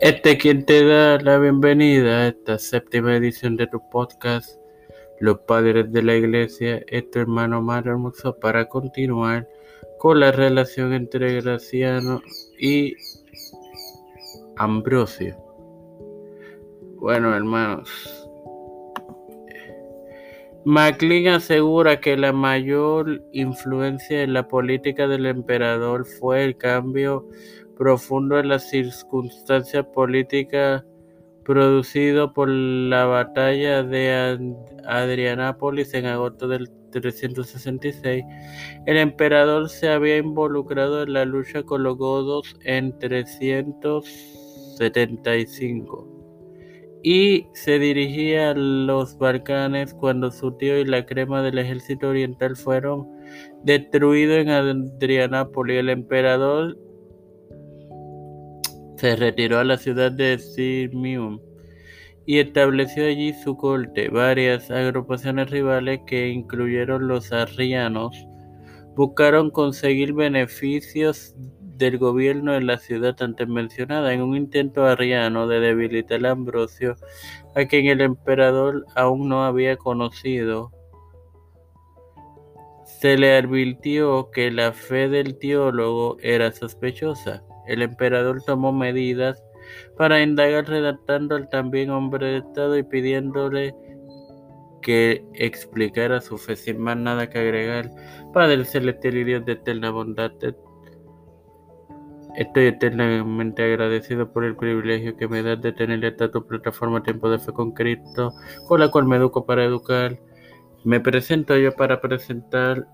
Este es quien te da la bienvenida a esta séptima edición de tu podcast, Los Padres de la Iglesia, es tu hermano Mario Hermoso, para continuar con la relación entre Graciano y Ambrosio. Bueno, hermanos, MacLean asegura que la mayor influencia en la política del emperador fue el cambio profundo en las circunstancias políticas producido por la batalla de Adrianápolis en agosto del 366, el emperador se había involucrado en la lucha con los godos en 375 y se dirigía a los Balcanes cuando su tío y la crema del ejército oriental fueron destruidos en Adrianápolis. El emperador se retiró a la ciudad de Sirmium y estableció allí su corte. Varias agrupaciones rivales, que incluyeron los arrianos, buscaron conseguir beneficios del gobierno en la ciudad antes mencionada en un intento arriano de debilitar a Ambrosio, a quien el emperador aún no había conocido. Se le advirtió que la fe del teólogo era sospechosa el emperador tomó medidas para indagar redactando al también hombre de Estado y pidiéndole que explicara su fe sin más nada que agregar. Padre celestial y Dios de eterna bondad, estoy eternamente agradecido por el privilegio que me das de tener esta tu plataforma Tiempo de Fe con Cristo, con la cual me educo para educar. Me presento yo para presentar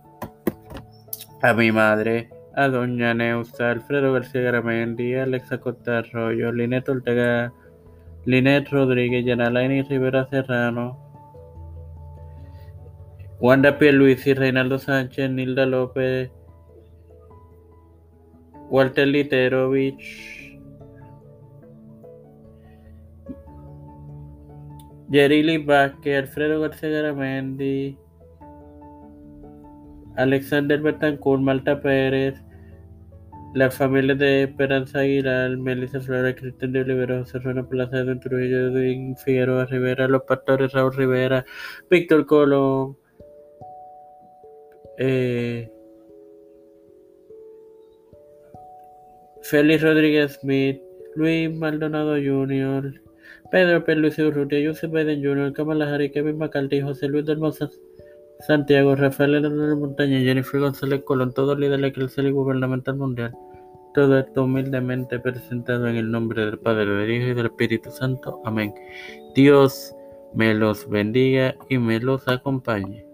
a mi madre, a doña Neusa, Alfredo García Garamendi, Alexa Costa Arroyo, Linet Ortega, Linet Rodríguez, Yanalaini Rivera Serrano, Wanda y Reinaldo Sánchez, Nilda López, Walter Literovich, Yerili Vázquez, Alfredo García Garamendi, Alexander Betancourt, Malta Pérez, la familia de Esperanza Aguilar, Melissa Flores, Cristian de Olivero, José Plaza, de Trujillo, de Figueroa Rivera, Los Pastores, Raúl Rivera, Víctor Colón, eh, Félix Rodríguez Smith, Luis Maldonado Jr., Pedro P. Luis Urrutia, Joseph Biden Jr., Kamala Harris, Kevin McCarthy, José Luis del Santiago, Rafael Hernández Montaña, Jennifer González Colón, todos líderes eclesiásticos y gubernamental mundial. Todo esto humildemente presentado en el nombre del Padre, del Hijo y del Espíritu Santo. Amén. Dios me los bendiga y me los acompañe.